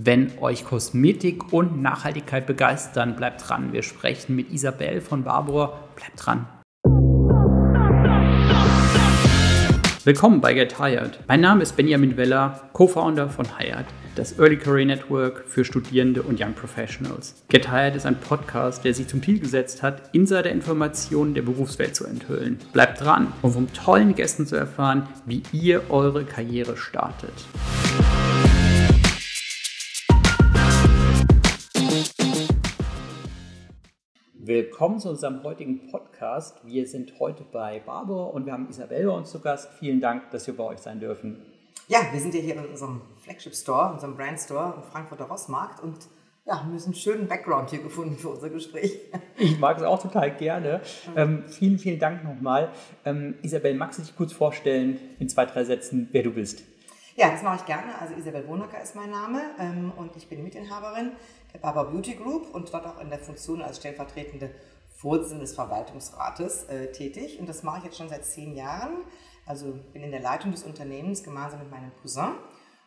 Wenn euch Kosmetik und Nachhaltigkeit begeistern, bleibt dran. Wir sprechen mit Isabel von Barbour. Bleibt dran. Willkommen bei Get Hired. Mein Name ist Benjamin Weller, Co-Founder von Hired, das Early Career Network für Studierende und Young Professionals. Get Hired ist ein Podcast, der sich zum Ziel gesetzt hat, Insider-Informationen der Berufswelt zu enthüllen. Bleibt dran, um von tollen Gästen zu erfahren, wie ihr eure Karriere startet. Willkommen zu unserem heutigen Podcast. Wir sind heute bei Barbour und wir haben Isabel bei uns zu Gast. Vielen Dank, dass wir bei euch sein dürfen. Ja, wir sind ja hier in unserem Flagship Store, unserem Brand Store im Frankfurter Rossmarkt und ja, haben einen schönen Background hier gefunden für unser Gespräch. Ich mag es auch total gerne. Ähm, vielen, vielen Dank nochmal. Ähm, Isabel, magst du dich kurz vorstellen in zwei, drei Sätzen, wer du bist? Ja, das mache ich gerne. Also Isabel Wohnacker ist mein Name ähm, und ich bin Mitinhaberin der Baba Beauty Group und dort auch in der Funktion als stellvertretende Vorsitzende des Verwaltungsrates äh, tätig. Und das mache ich jetzt schon seit zehn Jahren. Also bin in der Leitung des Unternehmens gemeinsam mit meinem Cousin.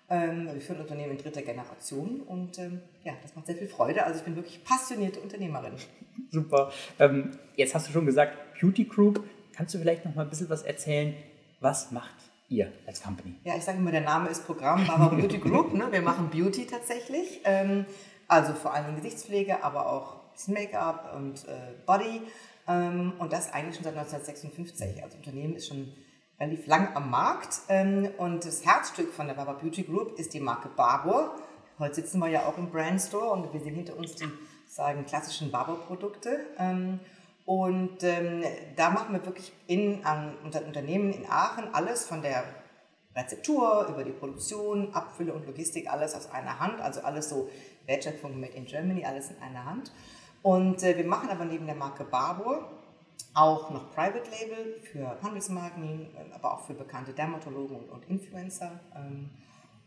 Ähm, wir führen Unternehmen in dritter Generation und ähm, ja, das macht sehr viel Freude. Also ich bin wirklich passionierte Unternehmerin. Super. Ähm, jetzt hast du schon gesagt, Beauty Group. Kannst du vielleicht noch mal ein bisschen was erzählen? Was macht ihr als Company? Ja, ich sage immer, der Name ist Programm, Baba Beauty Group. Ne? Wir machen Beauty tatsächlich. Also vor allem Gesichtspflege, aber auch Make-up und äh, Body. Ähm, und das eigentlich schon seit 1956. Also das Unternehmen ist schon relativ lang am Markt. Ähm, und das Herzstück von der Baba Beauty Group ist die Marke Barbour. Heute sitzen wir ja auch im Brand Store und wir sehen hinter uns die sagen, klassischen Barbour-Produkte. Ähm, und ähm, da machen wir wirklich in, an unser Unternehmen in Aachen alles von der Rezeptur über die Produktion, Abfülle und Logistik, alles aus einer Hand. Also alles so Wertschöpfung Made in Germany, alles in einer Hand. Und äh, wir machen aber neben der Marke Barbour auch noch Private Label für Handelsmarken, äh, aber auch für bekannte Dermatologen und, und Influencer. Ähm,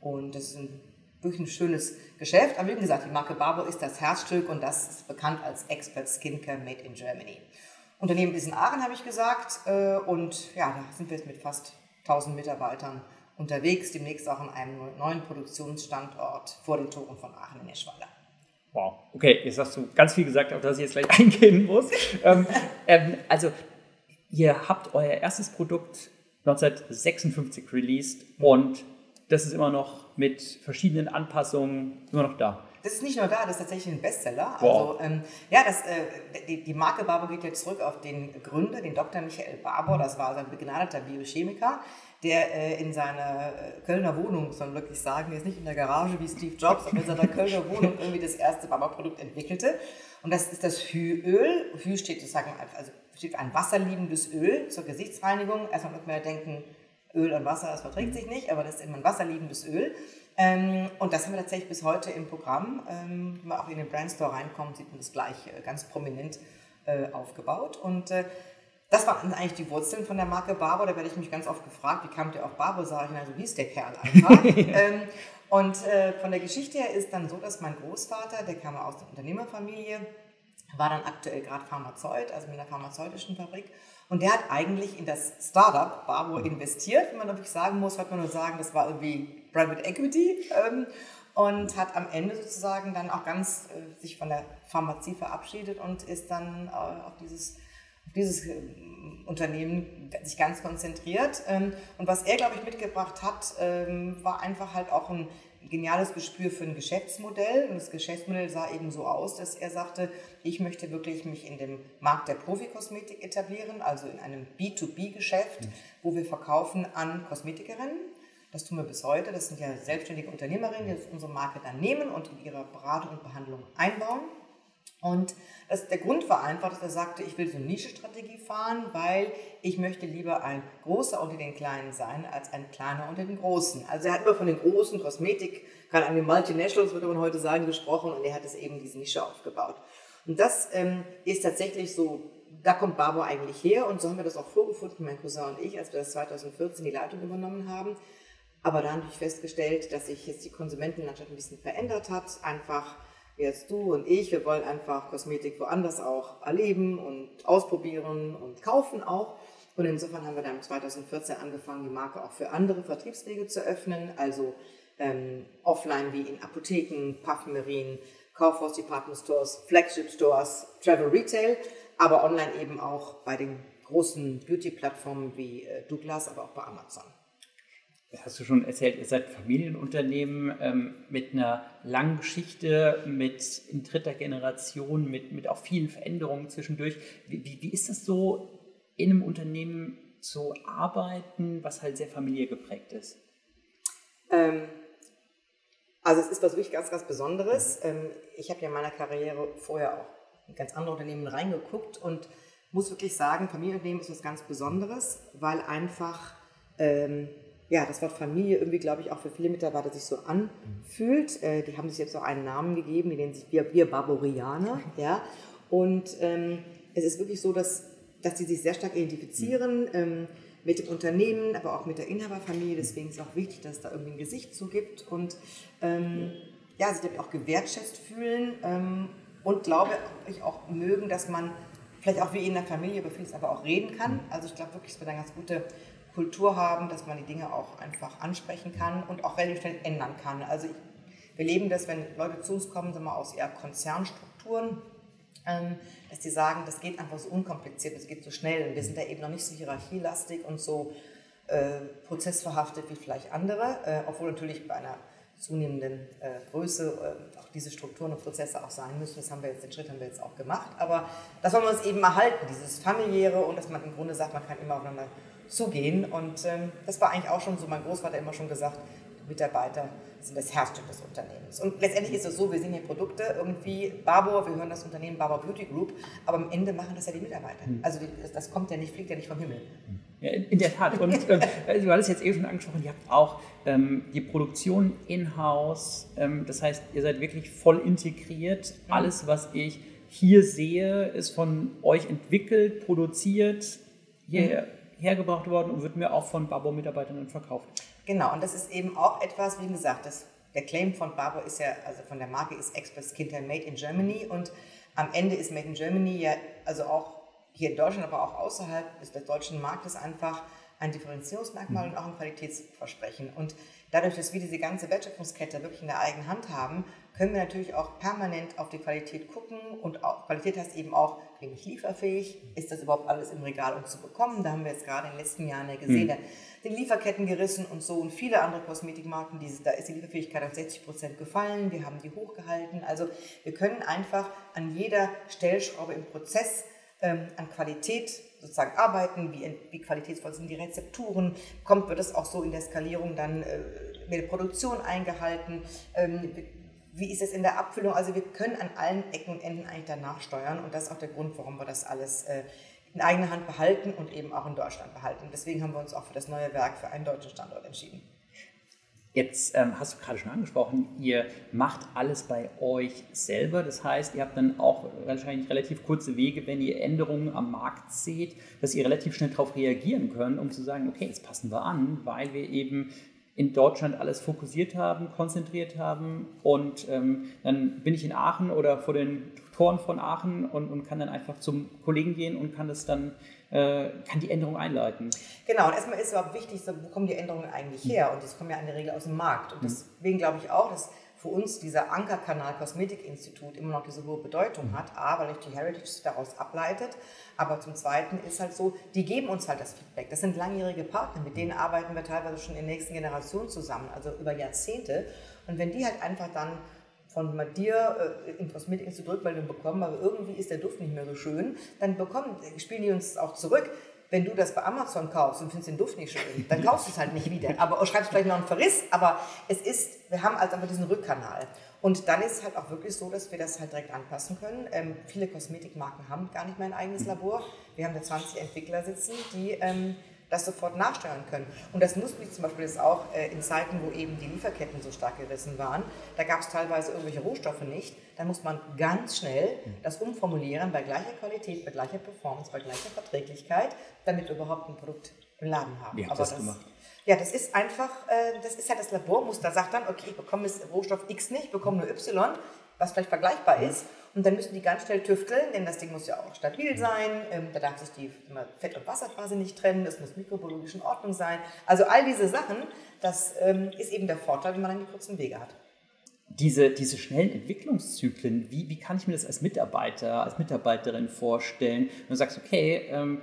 und das ist ein, wirklich ein schönes Geschäft. Aber wie gesagt, die Marke Barbour ist das Herzstück und das ist bekannt als Expert Skincare Made in Germany. Unternehmen ist in Aachen, habe ich gesagt. Äh, und ja, da sind wir jetzt mit fast 1000 Mitarbeitern unterwegs, demnächst auch an einem neuen Produktionsstandort vor den Toren von Aachen in Eschweiler. Wow, okay, jetzt hast du ganz viel gesagt, auf das ich jetzt gleich eingehen muss. ähm, ähm, also, ihr habt euer erstes Produkt 1956 released und das ist immer noch mit verschiedenen Anpassungen immer noch da. Das ist nicht nur da, das ist tatsächlich ein Bestseller. Wow. Also, ähm, ja, das, äh, die, die, Marke Barbour geht jetzt zurück auf den Gründer, den Dr. Michael Barbour. Das war ein begnadeter Biochemiker, der äh, in seiner äh, Kölner Wohnung, soll man wirklich sagen, jetzt nicht in der Garage wie Steve Jobs, aber in seiner Kölner Wohnung irgendwie das erste Barbour-Produkt entwickelte. Und das ist das Hüöl. Hü steht sozusagen, also steht ein wasserliebendes Öl zur Gesichtsreinigung. Erstmal wird man ja denken, Öl und Wasser, das verträgt sich nicht, aber das ist immer ein wasserliebendes Öl. Ähm, und das haben wir tatsächlich bis heute im Programm. Ähm, wenn man auch in den Brandstore reinkommt, sieht man das gleich äh, ganz prominent äh, aufgebaut. Und äh, das waren eigentlich die Wurzeln von der Marke Barbour. Da werde ich mich ganz oft gefragt, wie kam der auf Barbour? Sage ich, na, so hieß der Kerl einfach. ähm, und äh, von der Geschichte her ist dann so, dass mein Großvater, der kam aus der Unternehmerfamilie, war dann aktuell gerade Pharmazeut, also mit einer pharmazeutischen Fabrik. Und der hat eigentlich in das Startup Barbour investiert, wenn man wirklich sagen muss, hat man nur sagen, das war irgendwie Private Equity ähm, und hat am Ende sozusagen dann auch ganz äh, sich von der Pharmazie verabschiedet und ist dann äh, auf dieses, dieses äh, Unternehmen sich ganz konzentriert. Ähm, und was er, glaube ich, mitgebracht hat, ähm, war einfach halt auch ein geniales Gespür für ein Geschäftsmodell. Und das Geschäftsmodell sah eben so aus, dass er sagte, ich möchte wirklich mich in dem Markt der Profikosmetik etablieren, also in einem B2B-Geschäft, mhm. wo wir verkaufen an Kosmetikerinnen das tun wir bis heute. Das sind ja selbstständige Unternehmerinnen, die unsere Marke dann nehmen und in ihre Beratung und Behandlung einbauen. Und das, der Grund war einfach, dass er sagte, ich will so eine Nische-Strategie fahren, weil ich möchte lieber ein Großer unter den Kleinen sein, als ein Kleiner unter den Großen. Also er hat immer von den großen Kosmetik, gerade an den Multinationals würde man heute sagen, gesprochen und er hat es eben diese Nische aufgebaut. Und das ähm, ist tatsächlich so, da kommt Barbo eigentlich her und so haben wir das auch vorgefunden, mein Cousin und ich, als wir das 2014 die Leitung übernommen haben. Aber da habe ich festgestellt, dass sich jetzt die Konsumentenlandschaft ein bisschen verändert hat. Einfach jetzt du und ich, wir wollen einfach Kosmetik woanders auch erleben und ausprobieren und kaufen auch. Und insofern haben wir dann 2014 angefangen, die Marke auch für andere Vertriebswege zu öffnen. Also ähm, offline wie in Apotheken, Parfümerien, Kaufhaus, Department Stores, Flagship Stores, Travel Retail, aber online eben auch bei den großen Beauty-Plattformen wie äh, Douglas, aber auch bei Amazon. Hast du schon erzählt, ihr seid Familienunternehmen ähm, mit einer langen Geschichte, mit in dritter Generation, mit, mit auch vielen Veränderungen zwischendurch. Wie, wie, wie ist das so, in einem Unternehmen zu arbeiten, was halt sehr familiärgeprägt ist? Ähm, also es ist was wirklich ganz, ganz Besonderes. Ähm, ich habe ja in meiner Karriere vorher auch in ganz andere Unternehmen reingeguckt und muss wirklich sagen, Familienunternehmen ist was ganz Besonderes, weil einfach ähm, ja, das Wort Familie irgendwie, glaube ich, auch für viele Mitarbeiter sich so anfühlt. Äh, die haben sich jetzt auch einen Namen gegeben, die nennen sich Wir, wir Barborianer. Ja? Und ähm, es ist wirklich so, dass, dass die sich sehr stark identifizieren ähm, mit dem Unternehmen, aber auch mit der Inhaberfamilie. Deswegen ist es auch wichtig, dass es da irgendwie ein Gesicht zu gibt und ähm, ja, sich auch gewertschätzt fühlen ähm, und glaube ich auch mögen, dass man vielleicht auch wie in der Familie über vieles aber auch reden kann. Also ich glaube wirklich, dass wir da eine ganz gute Kultur haben, dass man die Dinge auch einfach ansprechen kann und auch relativ schnell ändern kann. Also ich, wir leben das, wenn Leute zu uns kommen, sagen wir aus eher Konzernstrukturen, ähm, dass die sagen, das geht einfach so unkompliziert, das geht so schnell. Wir sind da eben noch nicht so hierarchielastig und so äh, prozessverhaftet wie vielleicht andere, äh, obwohl natürlich bei einer zunehmenden äh, Größe äh, auch diese Strukturen und Prozesse auch sein müssen. Das haben wir jetzt, den Schritt haben wir jetzt auch gemacht. Aber das wollen wir uns eben erhalten, dieses familiäre und dass man im Grunde sagt, man kann immer aufeinander zugehen. Und ähm, das war eigentlich auch schon so, mein Großvater immer schon gesagt, Mitarbeiter sind das Herzstück des Unternehmens. Und letztendlich ist es so, wir sehen hier Produkte, irgendwie Barbour, wir hören das Unternehmen Barbour Beauty Group, aber am Ende machen das ja die Mitarbeiter. Hm. Also das kommt ja nicht, fliegt ja nicht vom Himmel. Ja, in der Tat. Und äh, du hattest jetzt eben schon angesprochen, ihr habt auch ähm, die Produktion in-house. Ähm, das heißt, ihr seid wirklich voll integriert. Mhm. Alles, was ich hier sehe, ist von euch entwickelt, produziert, hierher mhm hergebracht worden und wird mir auch von Barbo-Mitarbeitern verkauft. Genau, und das ist eben auch etwas, wie gesagt, das, der Claim von Barbo ist ja, also von der Marke ist Express Skincare Made in Germany und am Ende ist Made in Germany ja, also auch hier in Deutschland, aber auch außerhalb des, des deutschen Marktes einfach ein Differenzierungsmerkmal und auch ein Qualitätsversprechen. Und dadurch, dass wir diese ganze Wertschöpfungskette wirklich in der eigenen Hand haben, können wir natürlich auch permanent auf die Qualität gucken und auch, Qualität heißt eben auch, bin ich lieferfähig, ist das überhaupt alles im Regal um zu bekommen? Da haben wir jetzt gerade in den letzten Jahren ja gesehen, mhm. den Lieferketten gerissen und so und viele andere Kosmetikmarken, die, da ist die Lieferfähigkeit auf 60 Prozent gefallen, wir haben die hochgehalten. Also wir können einfach an jeder Stellschraube im Prozess ähm, an Qualität sozusagen arbeiten, wie, wie qualitätsvoll sind die Rezepturen, kommt, wird das auch so in der Skalierung dann äh, mit der Produktion eingehalten, ähm, wie ist es in der Abfüllung? Also wir können an allen Ecken und Enden eigentlich danach steuern und das ist auch der Grund, warum wir das alles äh, in eigener Hand behalten und eben auch in Deutschland behalten. Deswegen haben wir uns auch für das neue Werk für einen deutschen Standort entschieden. Jetzt ähm, hast du gerade schon angesprochen, ihr macht alles bei euch selber. Das heißt, ihr habt dann auch wahrscheinlich relativ kurze Wege, wenn ihr Änderungen am Markt seht, dass ihr relativ schnell darauf reagieren könnt, um zu sagen, okay, jetzt passen wir an, weil wir eben in Deutschland alles fokussiert haben, konzentriert haben und ähm, dann bin ich in Aachen oder vor den Toren von Aachen und, und kann dann einfach zum Kollegen gehen und kann das dann kann die Änderung einleiten. Genau, und erstmal ist es überhaupt wichtig, wo kommen die Änderungen eigentlich her? Und das kommen ja in der Regel aus dem Markt. Und mhm. deswegen glaube ich auch, dass für uns dieser Ankerkanal Kosmetikinstitut immer noch diese hohe Bedeutung hat. A, weil die Heritage daraus ableitet. Aber zum Zweiten ist halt so, die geben uns halt das Feedback. Das sind langjährige Partner, mit denen arbeiten wir teilweise schon in der nächsten Generation zusammen, also über Jahrzehnte. Und wenn die halt einfach dann von dir äh, im Kosmetikinstitut Rückmeldung bekommen, aber irgendwie ist der Duft nicht mehr so schön, dann bekommen, spielen die uns auch zurück wenn du das bei Amazon kaufst und findest den Duft nicht schön, dann kaufst du es halt nicht wieder. Aber schreibst vielleicht noch einen Verriss, aber es ist, wir haben also einfach diesen Rückkanal. Und dann ist es halt auch wirklich so, dass wir das halt direkt anpassen können. Ähm, viele Kosmetikmarken haben gar nicht mehr ein eigenes Labor. Wir haben da 20 Entwickler sitzen, die ähm, das sofort nachsteuern können. Und das mussten wir zum Beispiel jetzt auch äh, in Zeiten, wo eben die Lieferketten so stark gerissen waren. Da gab es teilweise irgendwelche Rohstoffe nicht. Da muss man ganz schnell das umformulieren bei gleicher Qualität, bei gleicher Performance, bei gleicher Verträglichkeit, damit wir überhaupt ein Produkt im Laden haben. Wie habt das, das gemacht? Ja, das ist einfach, äh, das ist ja das Labormuster. Sagt dann, okay, ich bekomme Rohstoff X nicht, ich bekomme nur Y was vielleicht vergleichbar ist. Und dann müssen die ganz schnell tüfteln, denn das Ding muss ja auch stabil sein. Ähm, da darf sich die Fett- und Wasserphase nicht trennen. Es muss mikrobiologisch in Ordnung sein. Also all diese Sachen, das ähm, ist eben der Vorteil, wenn man dann die kurzen Wege hat. Diese, diese schnellen Entwicklungszyklen, wie, wie kann ich mir das als Mitarbeiter, als Mitarbeiterin vorstellen? Und du sagst, okay, ähm,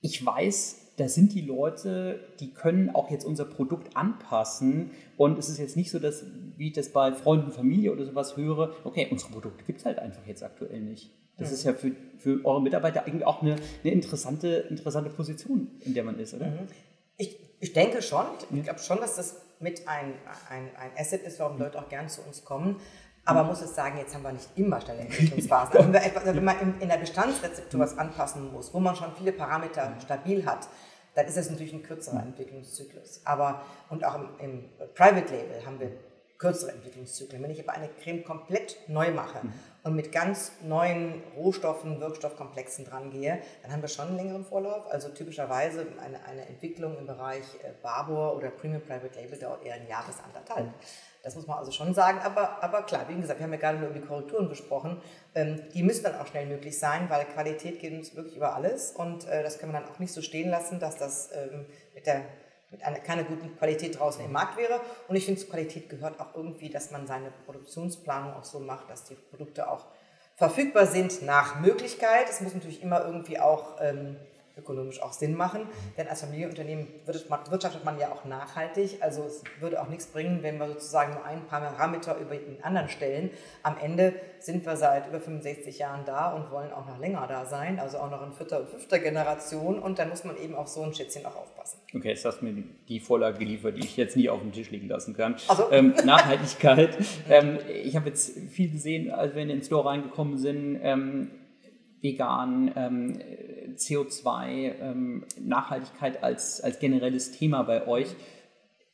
ich weiß, da sind die Leute, die können auch jetzt unser Produkt anpassen. Und es ist jetzt nicht so, dass, wie ich das bei Freunden, Familie oder sowas höre, okay, unsere Produkte gibt es halt einfach jetzt aktuell nicht. Das mhm. ist ja für, für eure Mitarbeiter eigentlich auch eine, eine interessante, interessante Position, in der man ist, oder? Mhm. Ich, ich denke schon. Ich glaube schon, dass das mit ein, ein, ein Asset ist, warum Leute auch gern zu uns kommen. Aber man muss es sagen, jetzt haben wir nicht immer schnelle Entwicklungsphasen. Also wenn, man in der Bestandsrezeptur was anpassen muss, wo man schon viele Parameter stabil hat, dann ist es natürlich ein kürzerer Entwicklungszyklus. Aber, und auch im, im Private Label haben wir kürzere Entwicklungszyklen. Wenn ich aber eine Creme komplett neu mache mhm. und mit ganz neuen Rohstoffen, Wirkstoffkomplexen dran gehe, dann haben wir schon einen längeren Vorlauf. Also typischerweise eine, eine Entwicklung im Bereich äh, Barbour oder Premium Private Label dauert eher ein Jahr bis anderthalb. Das muss man also schon sagen. Aber, aber klar, wie gesagt, wir haben ja gerade nur über die Korrekturen gesprochen. Ähm, die müssen dann auch schnell möglich sein, weil Qualität geht uns wirklich über alles. Und äh, das können wir dann auch nicht so stehen lassen, dass das ähm, mit der mit einer, keiner guten Qualität draußen im Markt wäre. Und ich finde, zur Qualität gehört auch irgendwie, dass man seine Produktionsplanung auch so macht, dass die Produkte auch verfügbar sind nach Möglichkeit. Es muss natürlich immer irgendwie auch ähm, ökonomisch auch Sinn machen. Denn als Familienunternehmen wirtschaftet man ja auch nachhaltig. Also es würde auch nichts bringen, wenn wir sozusagen nur ein Parameter über den anderen stellen. Am Ende sind wir seit über 65 Jahren da und wollen auch noch länger da sein, also auch noch in vierter und fünfter Generation. Und dann muss man eben auf so ein Schätzchen auch aufpassen. Okay, jetzt hast du mir die Vorlage geliefert, die ich jetzt nie auf dem Tisch liegen lassen kann. Also. Ähm, Nachhaltigkeit. ähm, ich habe jetzt viel gesehen, als wir in den Store reingekommen sind. Ähm, vegan, ähm, CO2, ähm, Nachhaltigkeit als, als generelles Thema bei euch.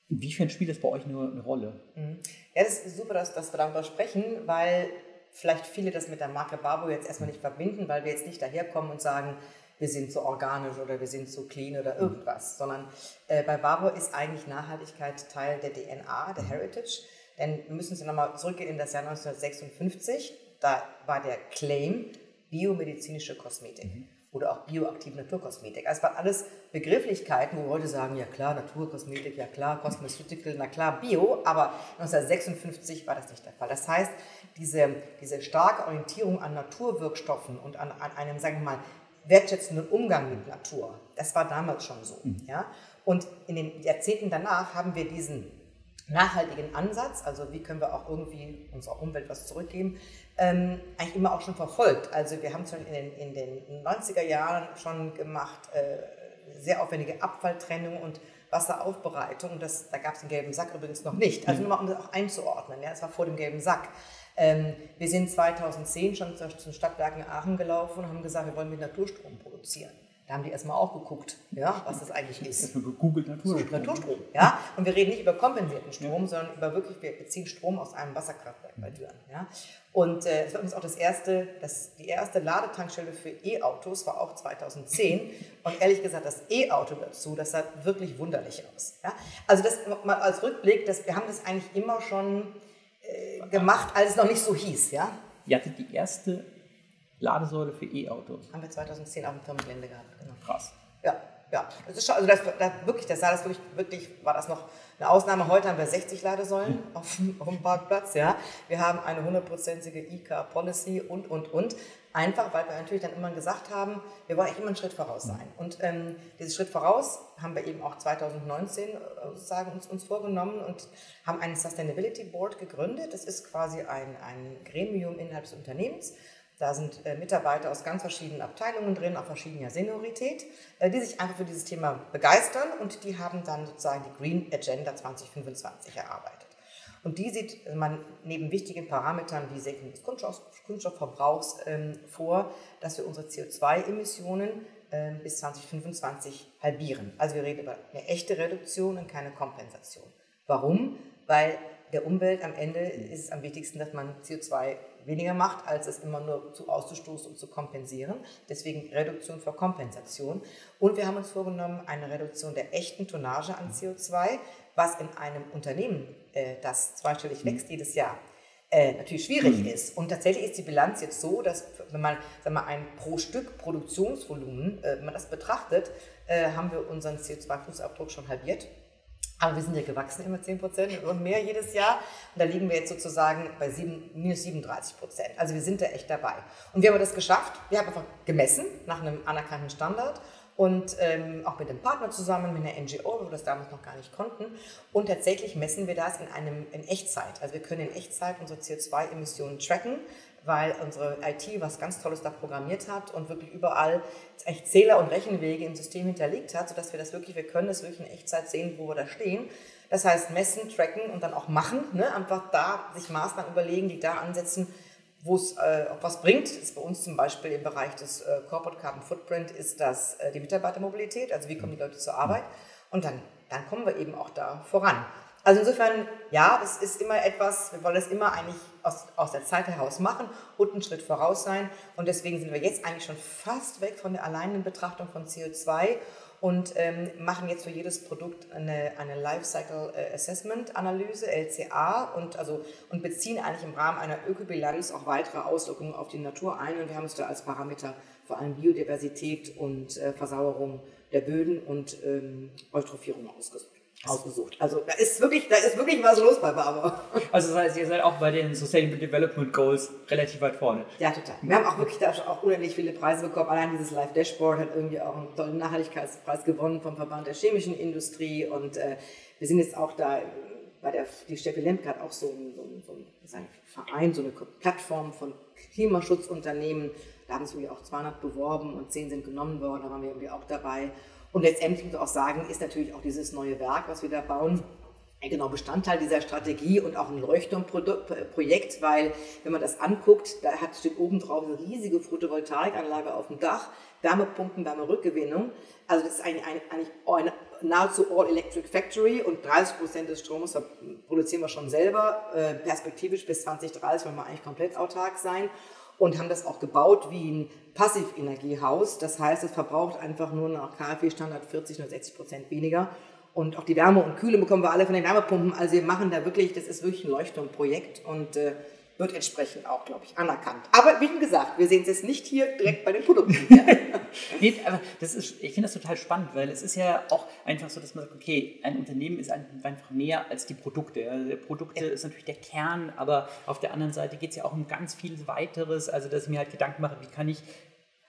Inwiefern spielt das bei euch eine, eine Rolle? Mhm. Ja, das ist super, dass, dass wir darüber sprechen, weil vielleicht viele das mit der Marke Barbo jetzt erstmal nicht verbinden, weil wir jetzt nicht daherkommen und sagen, wir sind so organisch oder wir sind so clean oder irgendwas, sondern äh, bei Barbo ist eigentlich Nachhaltigkeit Teil der DNA, der Heritage. Denn wir müssen uns nochmal zurückgehen in das Jahr 1956. Da war der Claim biomedizinische Kosmetik. Mhm oder auch bioaktive Naturkosmetik. Also es waren alles Begrifflichkeiten, wo Leute sagen, ja klar, Naturkosmetik, ja klar, Cosmeceutical, na klar, Bio, aber 1956 war das nicht der Fall. Das heißt, diese, diese starke Orientierung an Naturwirkstoffen und an, an einem, sagen wir mal, wertschätzenden Umgang mit Natur, das war damals schon so. Mhm. Ja? Und in den Jahrzehnten danach haben wir diesen nachhaltigen Ansatz, also wie können wir auch irgendwie unserer Umwelt was zurückgeben, ähm, eigentlich immer auch schon verfolgt. Also wir haben schon in den, in den 90er Jahren schon gemacht, äh, sehr aufwendige Abfalltrennung und Wasseraufbereitung. Das, da gab es den gelben Sack übrigens noch nicht. Also nur mal, um das auch einzuordnen. Ja, das war vor dem gelben Sack. Ähm, wir sind 2010 schon zu, zu Stadtwerken Aachen gelaufen und haben gesagt, wir wollen mit Naturstrom produzieren. Da haben die erstmal auch geguckt, ja, was das eigentlich ist. Gegoogelt Naturstrom. Naturstrom, ja. Und wir reden nicht über kompensierten Strom, ja. sondern über wirklich, wir beziehen Strom aus einem Wasserkraftwerk bei Düren. Ja. Und äh, es war übrigens auch das erste, das, die erste Ladetankstelle für E-Autos war auch 2010. Und ehrlich gesagt, das E-Auto dazu, das sah wirklich wunderlich aus. Ja. Also das mal als Rückblick, das, wir haben das eigentlich immer schon äh, gemacht, als es noch nicht so hieß. Ja. Ihr hattet die erste Ladesäule für E-Autos. Haben wir 2010 auf dem Firmengelände gehabt. Genau. Krass. Ja, ja. Das ist schon, also das, das wirklich, das sah das wirklich, wirklich, war das noch eine Ausnahme. Heute haben wir 60 Ladesäulen hm. auf, auf, dem Parkplatz. Ja. Wir haben eine hundertprozentige E-Car-Policy und, und, und. Einfach, weil wir natürlich dann immer gesagt haben, wir wollen eigentlich immer einen Schritt voraus sein. Und ähm, diesen Schritt voraus haben wir eben auch 2019 äh, sozusagen uns, uns vorgenommen und haben einen Sustainability Board gegründet. Das ist quasi ein, ein Gremium innerhalb des Unternehmens, da sind äh, Mitarbeiter aus ganz verschiedenen Abteilungen drin, auf verschiedener Seniorität, äh, die sich einfach für dieses Thema begeistern und die haben dann sozusagen die Green Agenda 2025 erarbeitet. Und die sieht man neben wichtigen Parametern wie Senkung des Kunststoff, Kunststoffverbrauchs ähm, vor, dass wir unsere CO2-Emissionen äh, bis 2025 halbieren. Also wir reden über eine echte Reduktion und keine Kompensation. Warum? Weil der Umwelt am Ende ist es am wichtigsten, dass man CO2 weniger macht, als es immer nur zu auszustoßen und zu kompensieren. Deswegen Reduktion vor Kompensation. Und wir haben uns vorgenommen, eine Reduktion der echten Tonnage an CO2, was in einem Unternehmen, äh, das zweistellig wächst jedes Jahr, äh, natürlich schwierig mhm. ist. Und tatsächlich ist die Bilanz jetzt so, dass wenn man sagen wir, ein pro Stück Produktionsvolumen, äh, wenn man das betrachtet, äh, haben wir unseren CO2-Fußabdruck schon halbiert. Aber wir sind ja gewachsen immer 10 Prozent und mehr jedes Jahr. Und da liegen wir jetzt sozusagen bei 7, minus 37 Prozent. Also wir sind da echt dabei. Und wie haben wir das geschafft? Wir haben einfach gemessen nach einem anerkannten Standard und ähm, auch mit dem Partner zusammen, mit einer NGO, wo wir das damals noch gar nicht konnten. Und tatsächlich messen wir das in, einem, in Echtzeit. Also wir können in Echtzeit unsere CO2-Emissionen tracken, weil unsere IT was ganz Tolles da programmiert hat und wirklich überall echt Zähler und Rechenwege im System hinterlegt hat, sodass wir das wirklich, wir können das wirklich in Echtzeit sehen, wo wir da stehen. Das heißt, messen, tracken und dann auch machen. Ne? Einfach da sich Maßnahmen überlegen, die da ansetzen, wo es äh, auch was bringt, ist bei uns zum Beispiel im Bereich des äh, Corporate Carbon Footprint, ist das äh, die Mitarbeitermobilität, also wie kommen die Leute zur Arbeit und dann, dann kommen wir eben auch da voran. Also insofern, ja, das ist immer etwas, wir wollen das immer eigentlich aus, aus der Zeit heraus machen und einen Schritt voraus sein und deswegen sind wir jetzt eigentlich schon fast weg von der alleinen Betrachtung von CO2 und ähm, machen jetzt für jedes Produkt eine, eine Lifecycle äh, Assessment Analyse, LCA, und, also, und beziehen eigentlich im Rahmen einer Ökobilanz auch weitere Auswirkungen auf die Natur ein. Und wir haben uns da als Parameter vor allem Biodiversität und äh, Versauerung der Böden und ähm, Eutrophierung ausgesucht ausgesucht. Also da ist wirklich, da ist wirklich was los bei Barber. Also das heißt, ihr seid auch bei den Sustainable Development Goals relativ weit vorne. Ja, total. Wir haben auch wirklich da auch unendlich viele Preise bekommen. Allein dieses Live Dashboard hat irgendwie auch einen tollen Nachhaltigkeitspreis gewonnen vom Verband der chemischen Industrie und äh, wir sind jetzt auch da bei der, die Steffi Lemke hat auch so ein, so ein, so ein Verein, so eine Plattform von Klimaschutzunternehmen. Da haben sich irgendwie auch 200 beworben und 10 sind genommen worden, da waren wir irgendwie auch dabei. Und letztendlich muss ich auch sagen, ist natürlich auch dieses neue Werk, was wir da bauen, genau Bestandteil dieser Strategie und auch ein Leuchtturmprojekt, weil wenn man das anguckt, da hat, steht oben drauf eine riesige Photovoltaikanlage auf dem Dach, Wärmepumpen, Wärmerückgewinnung. Also das ist eigentlich, eigentlich eine nahezu All-Electric Factory und 30 Prozent des Stroms produzieren wir schon selber. Äh, perspektivisch bis 2030 wollen wir eigentlich komplett autark sein und haben das auch gebaut wie ein Passivenergiehaus. Das heißt, es verbraucht einfach nur nach KfW-Standard 40 oder 60 Prozent weniger. Und auch die Wärme und Kühle bekommen wir alle von den Wärmepumpen. Also wir machen da wirklich, das ist wirklich ein Leuchtturmprojekt und äh, wird entsprechend auch, glaube ich, anerkannt. Aber wie gesagt, wir sehen es jetzt nicht hier direkt bei den Produkten. nee, aber das ist, ich finde das total spannend, weil es ist ja auch einfach so, dass man sagt, okay, ein Unternehmen ist einfach mehr als die Produkte. Also Produkte ja. ist natürlich der Kern, aber auf der anderen Seite geht es ja auch um ganz viel weiteres. Also, dass ich mir halt Gedanken mache, wie kann ich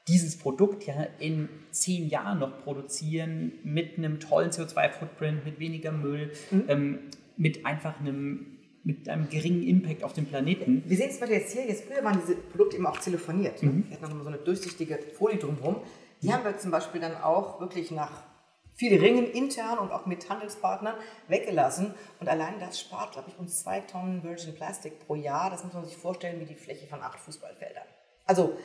dieses Produkt ja in zehn Jahren noch produzieren mit einem tollen CO2-Footprint, mit weniger Müll, mhm. ähm, mit einfach einem mit einem geringen Impact auf den Planeten. Wir sehen es mal jetzt hier, jetzt früher waren diese Produkte immer auch telefoniert. Mhm. Wir hatten noch so eine durchsichtige Folie drumherum. Die mhm. haben wir zum Beispiel dann auch wirklich nach viel Ringen intern und auch mit Handelspartnern weggelassen. Und allein das spart, glaube ich, uns zwei Tonnen Virgin Plastic pro Jahr. Das muss man sich vorstellen wie die Fläche von acht Fußballfeldern. Also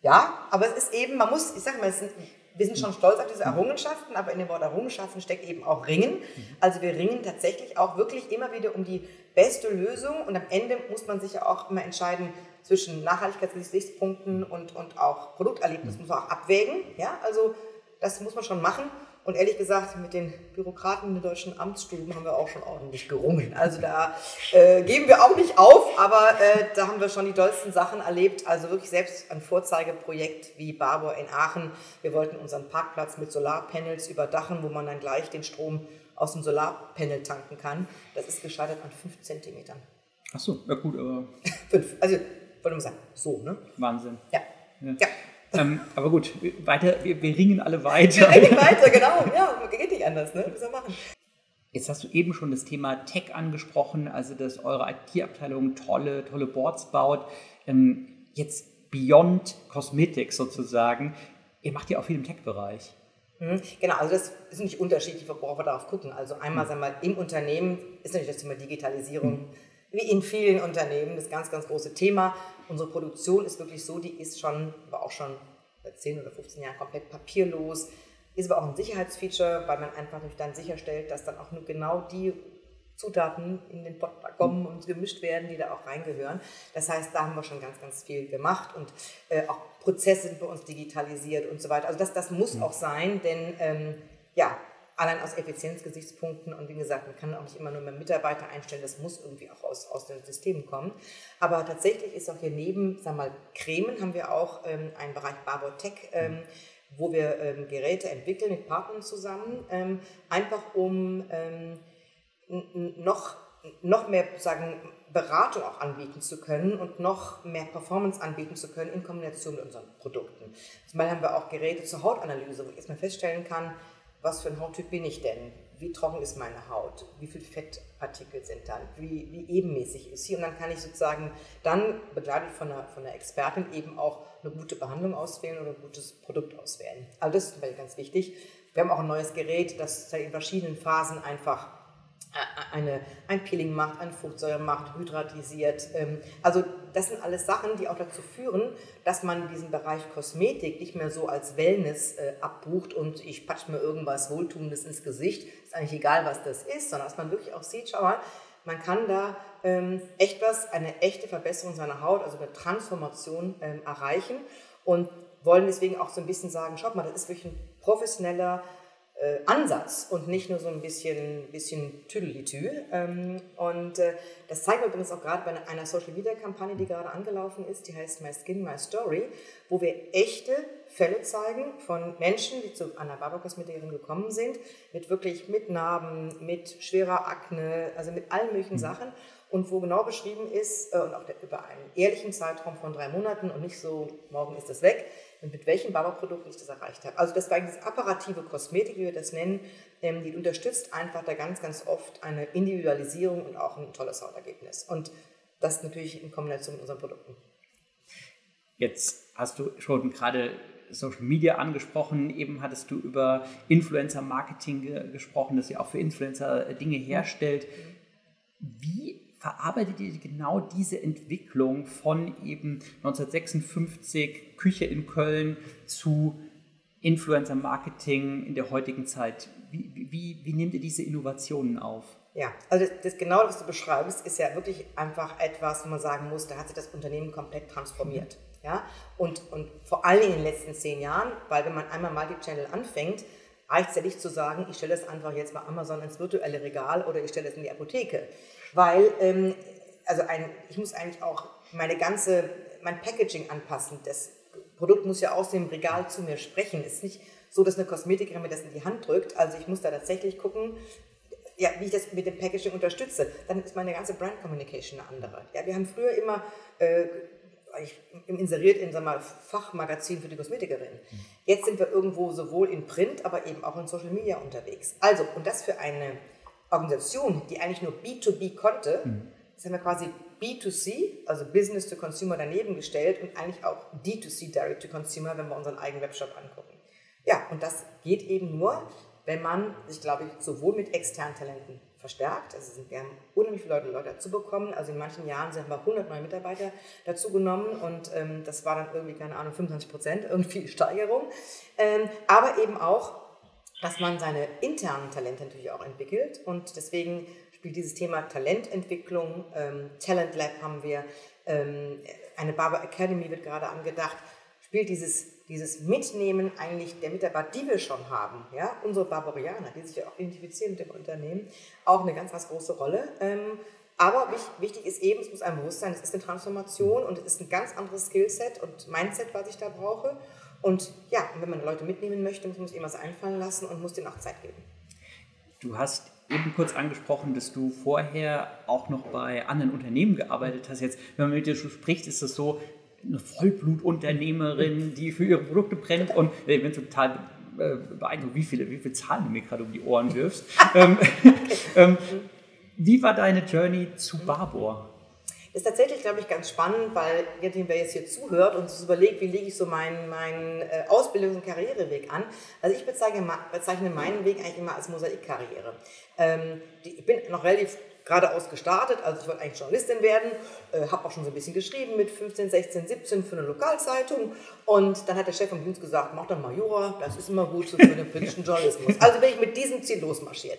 ja, aber es ist eben, man muss, ich sage mal, sind, wir sind schon stolz auf diese Errungenschaften, aber in dem Wort Errungenschaften steckt eben auch Ringen. Also wir ringen tatsächlich auch wirklich immer wieder um die beste Lösung und am Ende muss man sich ja auch immer entscheiden zwischen Nachhaltigkeitsgesichtspunkten und, und auch Produkterlebnis, muss man auch abwägen. Ja, also das muss man schon machen. Und ehrlich gesagt, mit den Bürokraten in den deutschen Amtsstuben haben wir auch schon ordentlich gerungen. Also da äh, geben wir auch nicht auf, aber äh, da haben wir schon die tollsten Sachen erlebt. Also wirklich selbst ein Vorzeigeprojekt wie Barbour in Aachen. Wir wollten unseren Parkplatz mit Solarpanels überdachen, wo man dann gleich den Strom aus dem Solarpanel tanken kann. Das ist gescheitert an fünf Zentimetern. Ach so, ja gut, aber... fünf, also wollte man sagen, so, ne? Wahnsinn. Ja. ja. ja. Ähm, aber gut, weiter, wir, wir, ringen alle weiter. Wir ringen weiter, genau. Ja, geht nicht anders, ne? Was soll machen? Jetzt hast du eben schon das Thema Tech angesprochen, also dass eure IT-Abteilung tolle, tolle Boards baut. Ähm, jetzt Beyond Cosmetics sozusagen. Ihr macht ja auch viel im Tech-Bereich. Mhm, genau, also das ist nicht unterschiedlich, worauf wir darauf gucken. Also einmal, mhm. sagen wir mal, im Unternehmen ist natürlich das Thema Digitalisierung. Mhm. Wie in vielen Unternehmen das ganz, ganz große Thema. Unsere Produktion ist wirklich so, die ist schon, aber auch schon seit 10 oder 15 Jahren komplett papierlos. Ist aber auch ein Sicherheitsfeature, weil man einfach dann sicherstellt, dass dann auch nur genau die Zutaten in den Pot kommen und gemischt werden, die da auch reingehören. Das heißt, da haben wir schon ganz, ganz viel gemacht und äh, auch Prozesse sind bei uns digitalisiert und so weiter. Also das, das muss auch sein, denn ähm, ja, allein aus Effizienzgesichtspunkten. Und wie gesagt, man kann auch nicht immer nur mehr Mitarbeiter einstellen, das muss irgendwie auch aus, aus den Systemen kommen. Aber tatsächlich ist auch hier neben, sagen wir mal, Cremen haben wir auch ähm, einen Bereich Barbour Tech, ähm, wo wir ähm, Geräte entwickeln mit Partnern zusammen, ähm, einfach um ähm, noch, noch mehr sagen, Beratung auch anbieten zu können und noch mehr Performance anbieten zu können in Kombination mit unseren Produkten. Zum Beispiel haben wir auch Geräte zur Hautanalyse, wo ich erstmal feststellen kann, was für ein Hauttyp bin ich denn? Wie trocken ist meine Haut? Wie viele Fettpartikel sind dann? Wie, wie ebenmäßig ist sie? Und dann kann ich sozusagen dann, begleitet von einer, von einer Expertin, eben auch eine gute Behandlung auswählen oder ein gutes Produkt auswählen. Also das ist ganz wichtig. Wir haben auch ein neues Gerät, das in verschiedenen Phasen einfach eine, ein Peeling macht, eine Fruchtsäure macht, hydratisiert. Ähm, also das sind alles Sachen, die auch dazu führen, dass man diesen Bereich Kosmetik nicht mehr so als Wellness äh, abbucht und ich patsch mir irgendwas Wohltuendes ins Gesicht. Ist eigentlich egal, was das ist, sondern dass man wirklich auch sieht, schau mal, man kann da ähm, echt was, eine echte Verbesserung seiner Haut, also eine Transformation ähm, erreichen und wollen deswegen auch so ein bisschen sagen, schaut mal, das ist wirklich ein professioneller äh, Ansatz und nicht nur so ein bisschen, bisschen Tüdelitü. Ähm, und äh, das zeigen wir übrigens auch gerade bei einer Social Media Kampagne, die gerade angelaufen ist, die heißt My Skin, My Story, wo wir echte Fälle zeigen von Menschen, die zu einer Barberkosmetikerin gekommen sind, mit wirklich mit Narben, mit schwerer Akne, also mit allen möglichen mhm. Sachen und wo genau beschrieben ist, äh, und auch über einen ehrlichen Zeitraum von drei Monaten und nicht so, morgen ist das weg, und mit welchem Barberprodukt ich das erreicht habe. Also das war eigentlich das apparative Kosmetik, wie wir das nennen, ähm, die unterstützt einfach da ganz, ganz oft eine Individualisierung und auch ein tolles Hautergebnis. Und das natürlich in Kombination mit unseren Produkten. Jetzt hast du schon gerade Social Media angesprochen, eben hattest du über Influencer Marketing ge gesprochen, dass ihr auch für Influencer äh, Dinge herstellt. Wie verarbeitet ihr genau diese Entwicklung von eben 1956 Küche in Köln zu Influencer Marketing in der heutigen Zeit? Wie, wie, wie nehmt ihr diese Innovationen auf? Ja, also das, das, genau, was du beschreibst, ist ja wirklich einfach etwas, wo man sagen muss, da hat sich das Unternehmen komplett transformiert. Ja? Und, und vor allem in den letzten zehn Jahren, weil wenn man einmal Multichannel anfängt, reicht es ja nicht zu sagen, ich stelle es einfach jetzt bei Amazon ins virtuelle Regal oder ich stelle es in die Apotheke weil ähm, also ein, ich muss eigentlich auch meine ganze, mein Packaging anpassen. Das Produkt muss ja aus dem Regal zu mir sprechen. Es ist nicht so, dass eine Kosmetikerin mir das in die Hand drückt. Also ich muss da tatsächlich gucken, ja, wie ich das mit dem Packaging unterstütze. Dann ist meine ganze Brand Communication eine andere. Ja, wir haben früher immer äh, inseriert in sagen wir, Fachmagazin für die Kosmetikerin. Jetzt sind wir irgendwo sowohl in Print, aber eben auch in Social Media unterwegs. Also, und das für eine Organisation, die eigentlich nur B2B konnte, mhm. das haben wir quasi B2C, also Business to Consumer daneben gestellt und eigentlich auch D2C, Direct to Consumer, wenn wir unseren eigenen Webshop angucken. Ja, und das geht eben nur, wenn man sich, glaube ich, sowohl mit externen Talenten verstärkt. Also sind, wir haben unheimlich viele Leute, Leute dazu bekommen. Also in manchen Jahren sind wir 100 neue Mitarbeiter dazu genommen und ähm, das war dann irgendwie, keine Ahnung, 25 Prozent, irgendwie Steigerung. Ähm, aber eben auch dass man seine internen Talente natürlich auch entwickelt. Und deswegen spielt dieses Thema Talententwicklung, ähm, Talent Lab haben wir, ähm, eine Barber Academy wird gerade angedacht, spielt dieses, dieses Mitnehmen eigentlich der Mitarbeiter, die wir schon haben, ja, unsere Barbarianer, die sich ja auch identifizieren mit dem Unternehmen, auch eine ganz, ganz große Rolle. Ähm, aber wichtig ist eben, es muss einem bewusst sein, es ist eine Transformation und es ist ein ganz anderes Skillset und Mindset, was ich da brauche. Und ja, wenn man Leute mitnehmen möchte, muss man sich irgendwas einfallen lassen und muss denen auch Zeit geben. Du hast eben kurz angesprochen, dass du vorher auch noch bei anderen Unternehmen gearbeitet hast. Jetzt, wenn man mit dir spricht, ist das so eine Vollblutunternehmerin, die für ihre Produkte brennt und ich bin total äh, beeindruckt, wie viele, wie viele Zahlen du mir gerade um die Ohren wirfst. ähm, ähm, wie war deine Journey zu Barbour? Ist tatsächlich, glaube ich, ganz spannend, weil wer jetzt hier zuhört und sich überlegt, wie lege ich so meinen, meinen äh, Ausbildungs- und Karriereweg an. Also ich bezeichne, bezeichne meinen Weg eigentlich immer als Mosaikkarriere. Ähm, ich bin noch relativ geradeaus gestartet, also ich wollte eigentlich Journalistin werden, äh, habe auch schon so ein bisschen geschrieben mit 15, 16, 17 für eine Lokalzeitung und dann hat der Chef vom Dienst gesagt, mach doch mal Jura, das ist immer gut für den politischen Journalismus. Also bin ich mit diesem Ziel losmarschiert.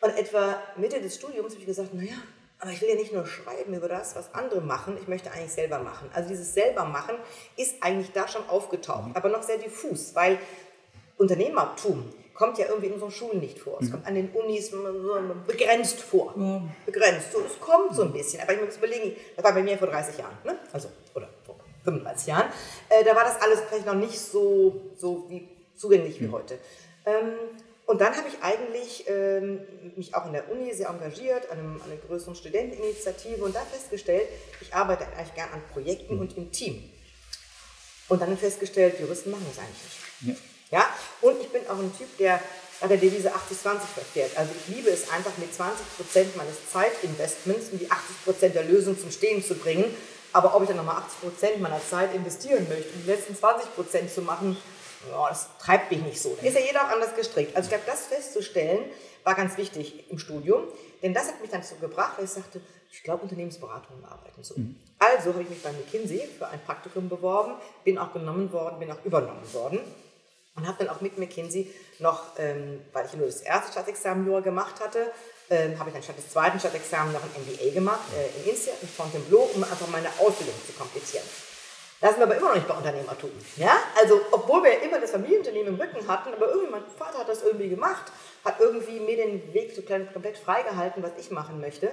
Und etwa Mitte des Studiums habe ich gesagt, naja, aber ich will ja nicht nur schreiben über das, was andere machen, ich möchte eigentlich selber machen. Also dieses selber machen ist eigentlich da schon aufgetaucht, mhm. aber noch sehr diffus, weil Unternehmertum kommt ja irgendwie in unseren Schulen nicht vor. Es mhm. kommt an den Unis begrenzt vor. Begrenzt. So, es kommt so ein bisschen. Aber ich muss überlegen, das war bei mir vor 30 Jahren, ne? also, oder vor 35 Jahren. Äh, da war das alles vielleicht noch nicht so, so wie, zugänglich wie mhm. heute. Ähm, und dann habe ich eigentlich ähm, mich auch in der Uni sehr engagiert, an, einem, an einer größeren Studenteninitiative und da festgestellt, ich arbeite eigentlich gern an Projekten und im Team. Und dann festgestellt, Juristen machen das eigentlich nicht. Ja. ja? Und ich bin auch ein Typ, der nach der Devise 80-20 verfährt. Also ich liebe es einfach mit 20% meines Zeitinvestments, um die 80% der Lösung zum Stehen zu bringen. Aber ob ich dann nochmal 80% meiner Zeit investieren möchte, um die letzten 20% zu machen, oh, das treibt mich nicht so. Da ist ja jeder auch anders gestrickt. Also ich glaube, das festzustellen war ganz wichtig im Studium, denn das hat mich dann so gebracht, weil ich sagte, ich glaube, Unternehmensberatungen arbeiten so. Mhm. Also habe ich mich bei McKinsey für ein Praktikum beworben, bin auch genommen worden, bin auch übernommen worden und habe dann auch mit McKinsey noch, ähm, weil ich nur das erste Staatsexamen Jura gemacht hatte, ähm, habe ich dann statt des zweiten Staatsexamens noch ein MBA gemacht äh, in INSEAD, in Fontainebleau, um einfach meine Ausbildung zu komplizieren. Da sind wir aber immer noch nicht bei Unternehmertum. Ja? Also, obwohl wir immer das Familienunternehmen im Rücken hatten, aber irgendwie mein Vater hat das irgendwie gemacht, hat irgendwie mir den Weg so komplett freigehalten, was ich machen möchte.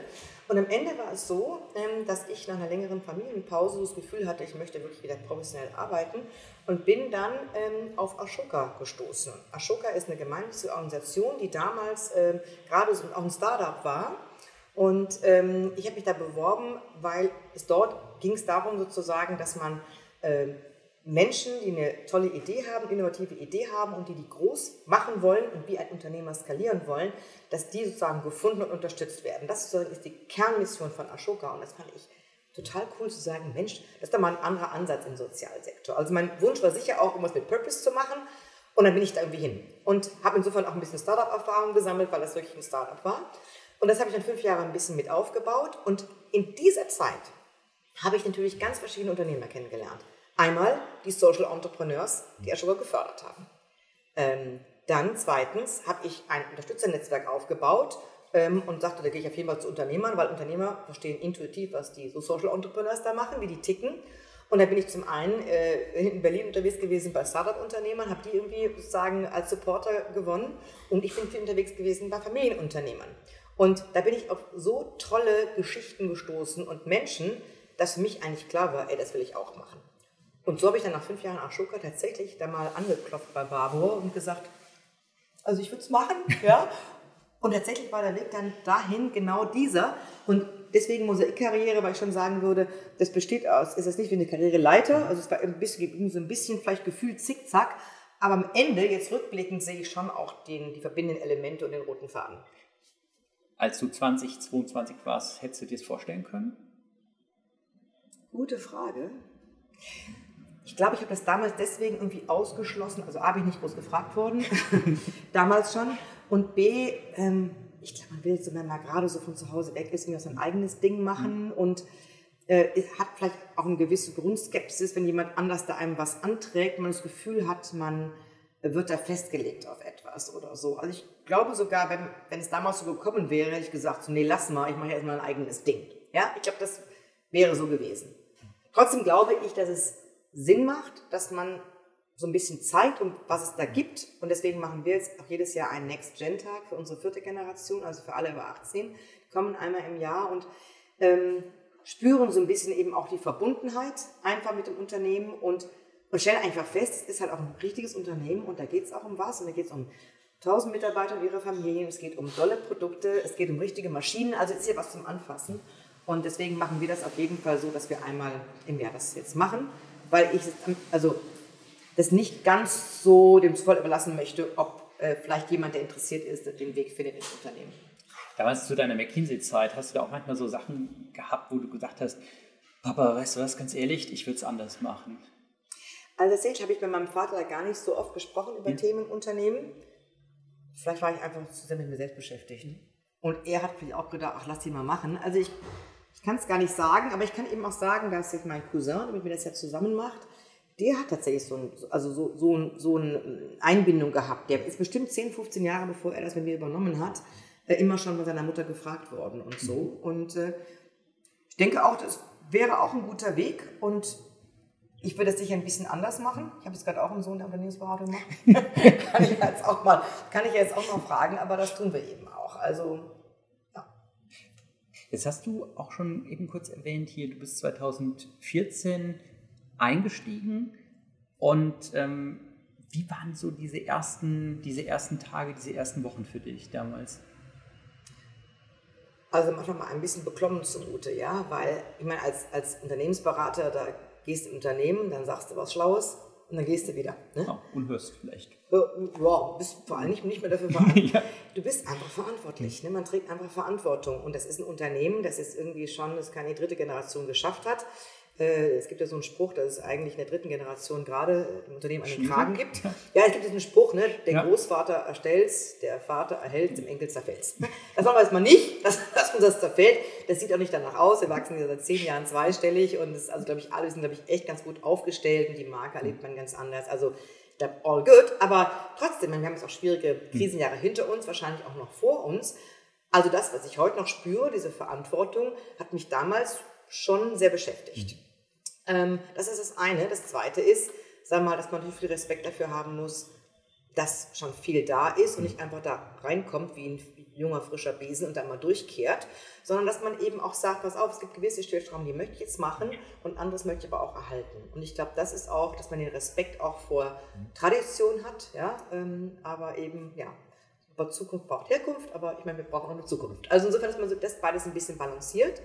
Und am Ende war es so, ähm, dass ich nach einer längeren Familienpause das Gefühl hatte, ich möchte wirklich wieder professionell arbeiten und bin dann ähm, auf Ashoka gestoßen. Ashoka ist eine gemeinnützige Organisation, die damals ähm, gerade so auch ein Startup war. Und ich habe mich da beworben, weil es dort ging es darum sozusagen, dass man äh, Menschen, die eine tolle Idee haben, innovative Idee haben und die die groß machen wollen und wie ein Unternehmer skalieren wollen, dass die sozusagen gefunden und unterstützt werden. Das ist die Kernmission von Ashoka und das fand ich total cool zu sagen, Mensch, das ist doch mal ein anderer Ansatz im Sozialsektor. Also mein Wunsch war sicher auch, irgendwas mit Purpose zu machen und dann bin ich da irgendwie hin und habe insofern auch ein bisschen Startup-Erfahrung gesammelt, weil das wirklich ein Startup war. Und das habe ich dann fünf Jahre ein bisschen mit aufgebaut und in dieser Zeit habe ich natürlich ganz verschiedene Unternehmer kennengelernt. Einmal die Social Entrepreneurs, die Ashoka gefördert haben. Ähm, dann zweitens habe ich ein Unterstützernetzwerk aufgebaut ähm, und sagte, da gehe ich auf jeden Fall zu Unternehmern, weil Unternehmer verstehen intuitiv, was die so Social Entrepreneurs da machen, wie die ticken. Und da bin ich zum einen äh, in Berlin unterwegs gewesen bei Startup-Unternehmern, habe die irgendwie sozusagen als Supporter gewonnen und ich bin viel unterwegs gewesen bei Familienunternehmern. Und da bin ich auf so tolle Geschichten gestoßen und Menschen, dass für mich eigentlich klar war, ey, das will ich auch machen. Und so habe ich dann nach fünf Jahren Ashoka tatsächlich da mal angeklopft bei Barbour und gesagt, also ich würde es machen, ja. Und tatsächlich war der Weg dann dahin genau dieser. Und deswegen Mosaikkarriere, weil ich schon sagen würde, das besteht aus, ist es nicht wie eine Karriereleiter, also es war ein bisschen, so ein bisschen vielleicht gefühlt zickzack, aber am Ende, jetzt rückblickend, sehe ich schon auch den, die verbindenden Elemente und den roten Faden. Als du 2022 warst, hättest du dir das vorstellen können? Gute Frage. Ich glaube, ich habe das damals deswegen irgendwie ausgeschlossen. Also A, bin ich nicht groß gefragt worden, damals schon. Und B, ähm, ich glaube, man will jetzt, wenn man gerade so von zu Hause weg ist, sein eigenes Ding machen. Mhm. Und äh, hat vielleicht auch eine gewisse Grundskepsis, wenn jemand anders da einem was anträgt, man das Gefühl hat, man wird da festgelegt auf etwas oder so. Also ich glaube sogar, wenn, wenn es damals so gekommen wäre, hätte ich gesagt, nee, lass mal, ich mache jetzt mal ein eigenes Ding. Ja, ich glaube, das wäre so gewesen. Trotzdem glaube ich, dass es Sinn macht, dass man so ein bisschen zeigt, um was es da gibt. Und deswegen machen wir jetzt auch jedes Jahr einen Next-Gen-Tag für unsere vierte Generation, also für alle über 18. Die kommen einmal im Jahr und ähm, spüren so ein bisschen eben auch die Verbundenheit einfach mit dem Unternehmen und, und stellen einfach fest, es ist halt auch ein richtiges Unternehmen und da geht es auch um was und da geht es um 1000 Mitarbeiter und ihre Familien, es geht um tolle Produkte, es geht um richtige Maschinen, also es ist hier was zum Anfassen. Und deswegen machen wir das auf jeden Fall so, dass wir einmal im Jahr das jetzt machen, weil ich also das nicht ganz so dem Zufall überlassen möchte, ob äh, vielleicht jemand, der interessiert ist, den Weg findet ins Unternehmen. Damals zu deiner McKinsey-Zeit hast du da auch manchmal so Sachen gehabt, wo du gesagt hast, Papa, weißt du was, ganz ehrlich, ich würde es anders machen. Also tatsächlich habe ich mit meinem Vater da gar nicht so oft gesprochen über hm. Themen Unternehmen. Vielleicht war ich einfach zu sehr mit mir selbst beschäftigt. Und er hat vielleicht auch gedacht, ach, lass die mal machen. Also ich ich kann es gar nicht sagen, aber ich kann eben auch sagen, dass jetzt mein Cousin, der mit mir das ja zusammen macht, der hat tatsächlich so, ein, also so, so, so eine Einbindung gehabt. Der ist bestimmt 10, 15 Jahre, bevor er das mit mir übernommen hat, äh, immer schon von seiner Mutter gefragt worden und so. Und äh, ich denke auch, das wäre auch ein guter Weg. Und Ich würde es sicher ein bisschen anders machen. Ich habe es gerade auch einen Sohn der Unternehmensberatung macht. kann ich jetzt auch mal, kann ich jetzt auch mal fragen, aber das tun wir eben auch. Also ja. Jetzt hast du auch schon eben kurz erwähnt hier, du bist 2014 eingestiegen und ähm, wie waren so diese ersten, diese ersten Tage, diese ersten Wochen für dich damals? Also manchmal mal ein bisschen beklommen zumute, ja, weil ich meine, als, als Unternehmensberater, da gehst im Unternehmen, dann sagst du was Schlaues und dann gehst du wieder. Ne? Ja, und hörst vielleicht. Ja, bist vor allem nicht, nicht mehr dafür verantwortlich. ja. Du bist einfach verantwortlich. Ne? Man trägt einfach Verantwortung. Und das ist ein Unternehmen, das jetzt irgendwie schon, das keine dritte Generation geschafft hat. Äh, es gibt ja so einen Spruch, dass es eigentlich in der dritten Generation gerade im Unternehmen einen Kragen gibt. Ja, es gibt diesen Spruch, ne? der ja. Großvater erstellt's, der Vater erhält, dem Enkel zerfällt's. Das machen wir jetzt mal nicht, dass, dass uns das zerfällt. Das sieht auch nicht danach aus. Wir wachsen ja seit zehn Jahren zweistellig und es, also glaube ich, alle sind, glaube ich, echt ganz gut aufgestellt und die Marke erlebt man ganz anders. Also all good, aber trotzdem, wir haben jetzt auch schwierige Krisenjahre hinter uns, wahrscheinlich auch noch vor uns. Also das, was ich heute noch spüre, diese Verantwortung, hat mich damals schon sehr beschäftigt. Ähm, das ist das eine. Das zweite ist, sag mal, dass man viel Respekt dafür haben muss, dass schon viel da ist und nicht einfach da reinkommt wie ein junger, frischer Besen und dann mal durchkehrt, sondern dass man eben auch sagt, pass auf, es gibt gewisse Stellschrauben, die möchte ich jetzt machen und anderes möchte ich aber auch erhalten. Und ich glaube, das ist auch, dass man den Respekt auch vor Tradition hat, ja, ähm, aber eben, ja, aber Zukunft braucht Herkunft, aber ich meine, wir brauchen auch eine Zukunft. Also insofern, dass man so das beides ein bisschen balanciert.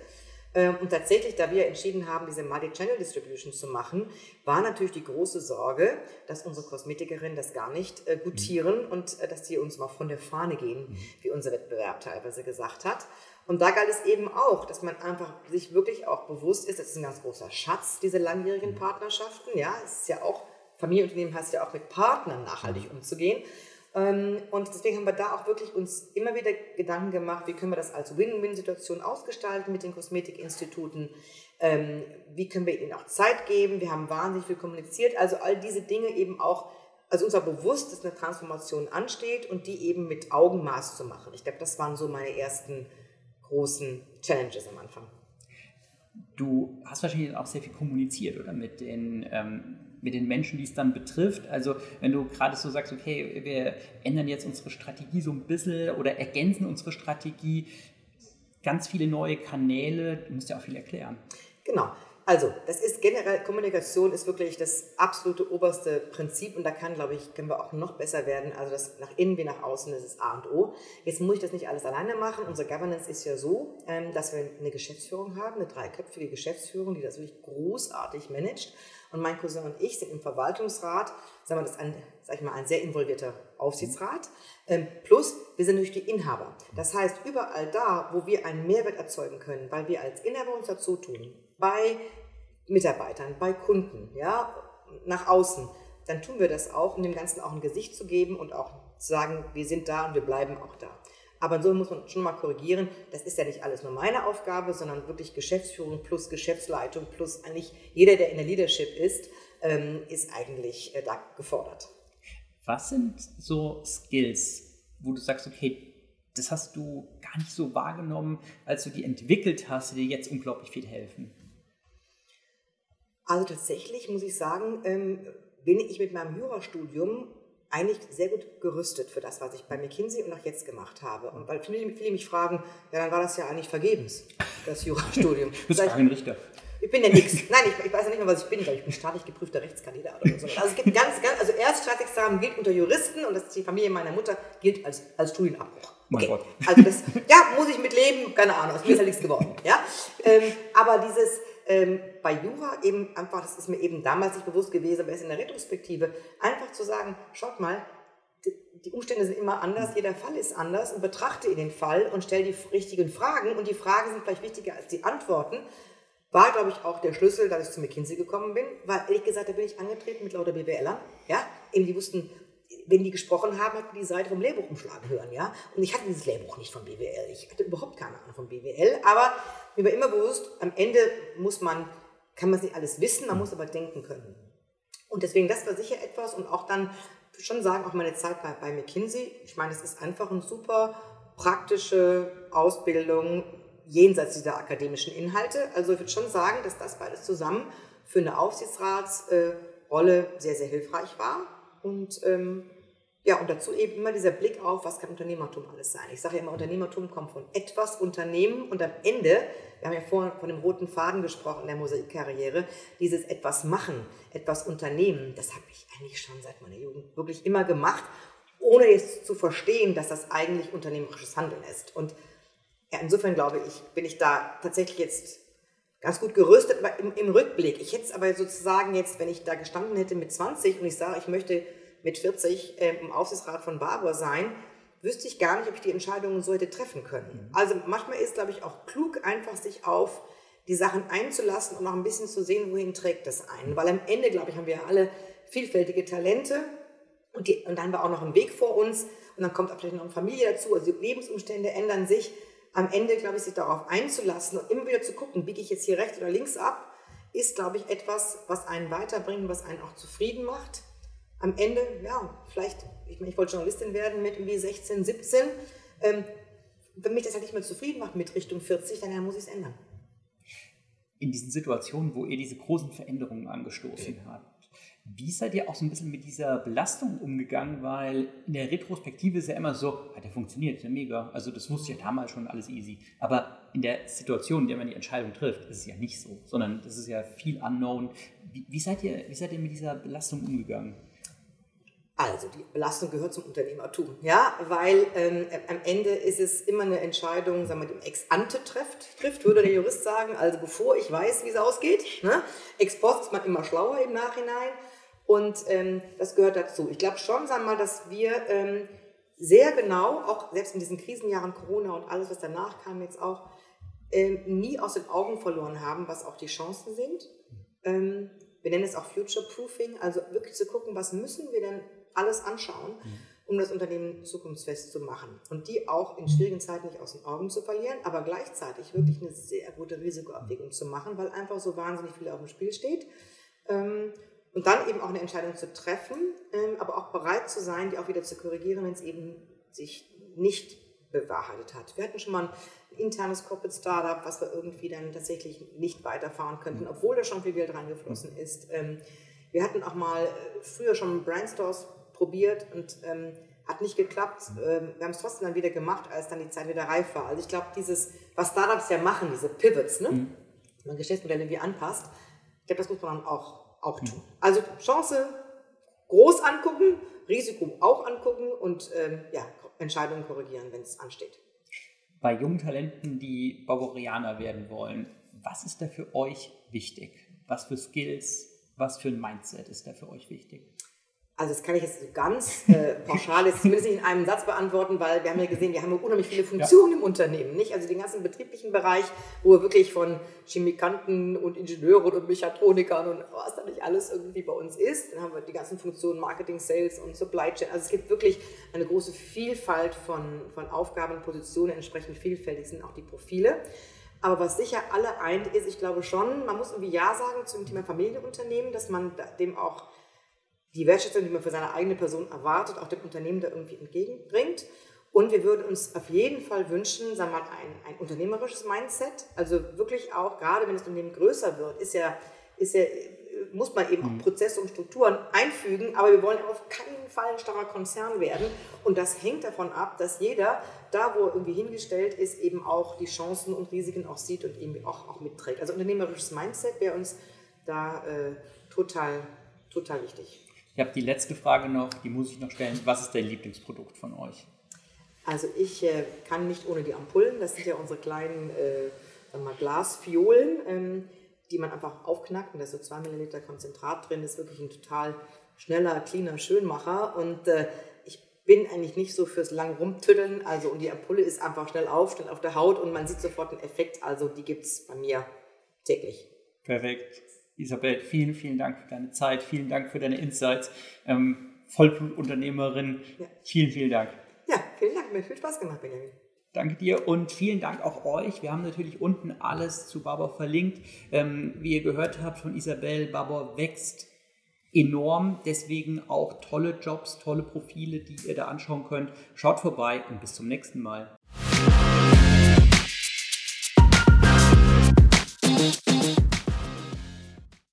Ähm, und tatsächlich, da wir entschieden haben, diese Multi-Channel-Distribution zu machen, war natürlich die große Sorge, dass unsere Kosmetikerinnen das gar nicht äh, gutieren mhm. und äh, dass die uns mal von der Fahne gehen, mhm. wie unser Wettbewerb teilweise gesagt hat. Und da galt es eben auch, dass man einfach sich wirklich auch bewusst ist, das ist ein ganz großer Schatz, diese langjährigen mhm. Partnerschaften. Ja, es ist ja auch, Familienunternehmen heißt ja auch mit Partnern nachhaltig umzugehen. Ähm, und deswegen haben wir da auch wirklich uns immer wieder Gedanken gemacht, wie können wir das als Win-Win-Situation ausgestalten mit den Kosmetikinstituten, ähm, wie können wir ihnen auch Zeit geben, wir haben wahnsinnig viel kommuniziert, also all diese Dinge eben auch, also uns war bewusst, dass eine Transformation ansteht und die eben mit Augenmaß zu machen. Ich glaube, das waren so meine ersten großen Challenges am Anfang. Du hast wahrscheinlich auch sehr viel kommuniziert, oder? Mit den ähm mit den Menschen, die es dann betrifft. Also wenn du gerade so sagst, okay, wir ändern jetzt unsere Strategie so ein bisschen oder ergänzen unsere Strategie, ganz viele neue Kanäle, du musst ja auch viel erklären. Genau. Also, das ist generell, Kommunikation ist wirklich das absolute oberste Prinzip und da kann, glaube ich, können wir auch noch besser werden. Also, das nach innen wie nach außen das ist A und O. Jetzt muss ich das nicht alles alleine machen. Unsere Governance ist ja so, ähm, dass wir eine Geschäftsführung haben, eine dreiköpfige Geschäftsführung, die das wirklich großartig managt. Und mein Cousin und ich sind im Verwaltungsrat, sagen wir, das ein, sag ich mal, ein sehr involvierter Aufsichtsrat. Ähm, plus, wir sind natürlich die Inhaber. Das heißt, überall da, wo wir einen Mehrwert erzeugen können, weil wir als Inhaber uns dazu tun, bei Mitarbeitern, bei Kunden, ja, nach außen, dann tun wir das auch, um dem Ganzen auch ein Gesicht zu geben und auch zu sagen, wir sind da und wir bleiben auch da. Aber so muss man schon mal korrigieren, das ist ja nicht alles nur meine Aufgabe, sondern wirklich Geschäftsführung plus Geschäftsleitung plus eigentlich jeder, der in der Leadership ist, ähm, ist eigentlich äh, da gefordert. Was sind so Skills, wo du sagst, okay, das hast du gar nicht so wahrgenommen, als du die entwickelt hast, die dir jetzt unglaublich viel helfen? Also tatsächlich muss ich sagen, ähm, bin ich mit meinem Jurastudium eigentlich sehr gut gerüstet für das, was ich bei McKinsey und auch jetzt gemacht habe. Und weil viele, viele mich fragen, ja, dann war das ja eigentlich vergebens, das Jurastudium. du bist ein Richter. Ich bin ja nichts. Nein, ich, ich, weiß ja nicht mehr, was ich bin, weil ich bin staatlich geprüfter Rechtskandidat oder so. Also es gibt ganz, ganz, also Erststaatsexamen gilt unter Juristen und das ist die Familie meiner Mutter gilt als, als Studienabbruch. Okay. Also das, ja, muss ich mit leben, keine Ahnung, aus mir ist ja nichts geworden. Ja? Ähm, aber dieses, ähm, bei Jura eben einfach, das ist mir eben damals nicht bewusst gewesen, aber erst in der Retrospektive, einfach zu sagen, schaut mal, die Umstände sind immer anders, jeder Fall ist anders und betrachte den Fall und stell die richtigen Fragen und die Fragen sind vielleicht wichtiger als die Antworten, war, glaube ich, auch der Schlüssel, dass ich zu McKinsey gekommen bin, weil ehrlich gesagt, da bin ich angetreten mit lauter BWLern, ja, eben die wussten, wenn die gesprochen haben, hat man die Seite vom Lehrbuch umschlagen hören, ja. Und ich hatte dieses Lehrbuch nicht von BWL. Ich hatte überhaupt keine Ahnung von BWL, aber mir war immer bewusst, am Ende muss man, kann man nicht alles wissen, man muss aber denken können. Und deswegen, das war sicher etwas und auch dann schon sagen, auch meine Zeit bei, bei McKinsey, ich meine, es ist einfach eine super praktische Ausbildung jenseits dieser akademischen Inhalte. Also ich würde schon sagen, dass das beides zusammen für eine Aufsichtsratsrolle sehr, sehr hilfreich war. Und ähm, ja, und dazu eben immer dieser Blick auf, was kann Unternehmertum alles sein. Ich sage ja immer, Unternehmertum kommt von etwas Unternehmen und am Ende, wir haben ja vorhin von dem roten Faden gesprochen in der Mosaikkarriere, dieses etwas machen, etwas unternehmen, das habe ich eigentlich schon seit meiner Jugend wirklich immer gemacht, ohne jetzt zu verstehen, dass das eigentlich unternehmerisches Handeln ist. Und ja, insofern glaube ich, bin ich da tatsächlich jetzt ganz gut gerüstet im, im Rückblick. Ich hätte es aber sozusagen jetzt, wenn ich da gestanden hätte mit 20 und ich sage, ich möchte mit 40 äh, im Aufsichtsrat von Barbour sein, wüsste ich gar nicht, ob ich die Entscheidungen so hätte treffen können. Mhm. Also manchmal ist, glaube ich, auch klug, einfach sich auf die Sachen einzulassen und noch ein bisschen zu sehen, wohin trägt das ein. Weil am Ende, glaube ich, haben wir ja alle vielfältige Talente und, die, und dann haben wir auch noch einen Weg vor uns und dann kommt auch vielleicht noch eine Familie dazu, also die Lebensumstände ändern sich. Am Ende, glaube ich, sich darauf einzulassen und immer wieder zu gucken, biege ich jetzt hier rechts oder links ab, ist, glaube ich, etwas, was einen weiterbringt, was einen auch zufrieden macht am Ende, ja, vielleicht, ich meine, ich wollte Journalistin werden mit irgendwie 16, 17. Ähm, wenn mich das halt nicht mehr zufrieden macht mit Richtung 40, dann ja, muss ich es ändern. In diesen Situationen, wo ihr diese großen Veränderungen angestoßen habt, wie seid ihr auch so ein bisschen mit dieser Belastung umgegangen? Weil in der Retrospektive ist ja immer so, ja, der funktioniert, ist ja mega. Also das wusste ich ja damals schon, alles easy. Aber in der Situation, in der man die Entscheidung trifft, ist es ja nicht so, sondern das ist ja viel unknown. Wie, wie, seid, ihr, wie seid ihr mit dieser Belastung umgegangen? Also die Belastung gehört zum Unternehmertum, ja, weil ähm, am Ende ist es immer eine Entscheidung, sagen wir, die ex ante trifft, trifft, würde der Jurist sagen, also bevor ich weiß, wie es ausgeht. Ne? Ex post ist man immer schlauer im Nachhinein und ähm, das gehört dazu. Ich glaube schon, sagen wir mal, dass wir ähm, sehr genau, auch selbst in diesen Krisenjahren Corona und alles, was danach kam jetzt auch, ähm, nie aus den Augen verloren haben, was auch die Chancen sind. Ähm, wir nennen es auch Future Proofing, also wirklich zu gucken, was müssen wir denn alles anschauen, um das Unternehmen zukunftsfest zu machen. Und die auch in schwierigen Zeiten nicht aus den Augen zu verlieren, aber gleichzeitig wirklich eine sehr gute Risikoabwägung zu machen, weil einfach so wahnsinnig viel auf dem Spiel steht. Und dann eben auch eine Entscheidung zu treffen, ähm, aber auch bereit zu sein, die auch wieder zu korrigieren, wenn es eben sich nicht bewahrheitet hat. Wir hatten schon mal ein internes Corporate Startup, was wir irgendwie dann tatsächlich nicht weiterfahren könnten, obwohl da schon viel Geld reingeflossen ist. Ähm, wir hatten auch mal äh, früher schon Brandstores probiert und ähm, hat nicht geklappt. Mhm. Ähm, wir haben es trotzdem dann wieder gemacht, als dann die Zeit wieder reif war. Also ich glaube, dieses, was Startups ja machen, diese Pivots, ne? Mhm. man Geschäftsmodelle irgendwie anpasst, ich glaube, das muss man dann auch, auch tun. Mhm. Also Chance groß angucken, Risiko auch angucken und ähm, ja, Entscheidungen korrigieren, wenn es ansteht. Bei jungen Talenten, die Bavarianer werden wollen, was ist da für euch wichtig? Was für Skills, was für ein Mindset ist da für euch wichtig? Also das kann ich jetzt so ganz äh, pauschal jetzt zumindest nicht in einem Satz beantworten, weil wir haben ja gesehen, wir haben ja unheimlich viele Funktionen ja. im Unternehmen, nicht? Also den ganzen betrieblichen Bereich, wo wir wirklich von Chemikanten und Ingenieuren und Mechatronikern und was da nicht alles irgendwie bei uns ist. Dann haben wir die ganzen Funktionen Marketing, Sales und Supply Chain. Also es gibt wirklich eine große Vielfalt von, von Aufgaben und Positionen, entsprechend vielfältig sind auch die Profile. Aber was sicher alle eint, ist, ich glaube schon, man muss irgendwie Ja sagen zum Thema Familienunternehmen, dass man dem auch die Wertschätzung, die man für seine eigene Person erwartet, auch dem Unternehmen da irgendwie entgegenbringt. Und wir würden uns auf jeden Fall wünschen, sagen wir mal, ein, ein unternehmerisches Mindset. Also wirklich auch, gerade wenn das Unternehmen größer wird, ist ja, ist ja, muss man eben auch mhm. Prozesse und Strukturen einfügen. Aber wir wollen auf keinen Fall ein starrer Konzern werden. Und das hängt davon ab, dass jeder, da wo er irgendwie hingestellt ist, eben auch die Chancen und Risiken auch sieht und eben auch, auch mitträgt. Also unternehmerisches Mindset wäre uns da äh, total, total wichtig. Ich habe die letzte Frage noch, die muss ich noch stellen. Was ist dein Lieblingsprodukt von euch? Also ich äh, kann nicht ohne die Ampullen. Das sind ja unsere kleinen äh, mal Glasfiolen, ähm, die man einfach aufknackt. Und da ist so 2 Milliliter Konzentrat drin. Das ist wirklich ein total schneller, cleaner Schönmacher. Und äh, ich bin eigentlich nicht so fürs lang rumtüddeln. Also und die Ampulle ist einfach schnell auf, schnell auf der Haut und man sieht sofort den Effekt. Also die gibt es bei mir täglich. Perfekt. Isabel, vielen, vielen Dank für deine Zeit, vielen Dank für deine Insights. Ähm, Vollblutunternehmerin, ja. vielen, vielen Dank. Ja, vielen Dank, mir hat viel Spaß gemacht, Benjamin. Danke dir und vielen Dank auch euch. Wir haben natürlich unten alles zu Babor verlinkt. Ähm, wie ihr gehört habt von Isabel, Babor wächst enorm. Deswegen auch tolle Jobs, tolle Profile, die ihr da anschauen könnt. Schaut vorbei und bis zum nächsten Mal.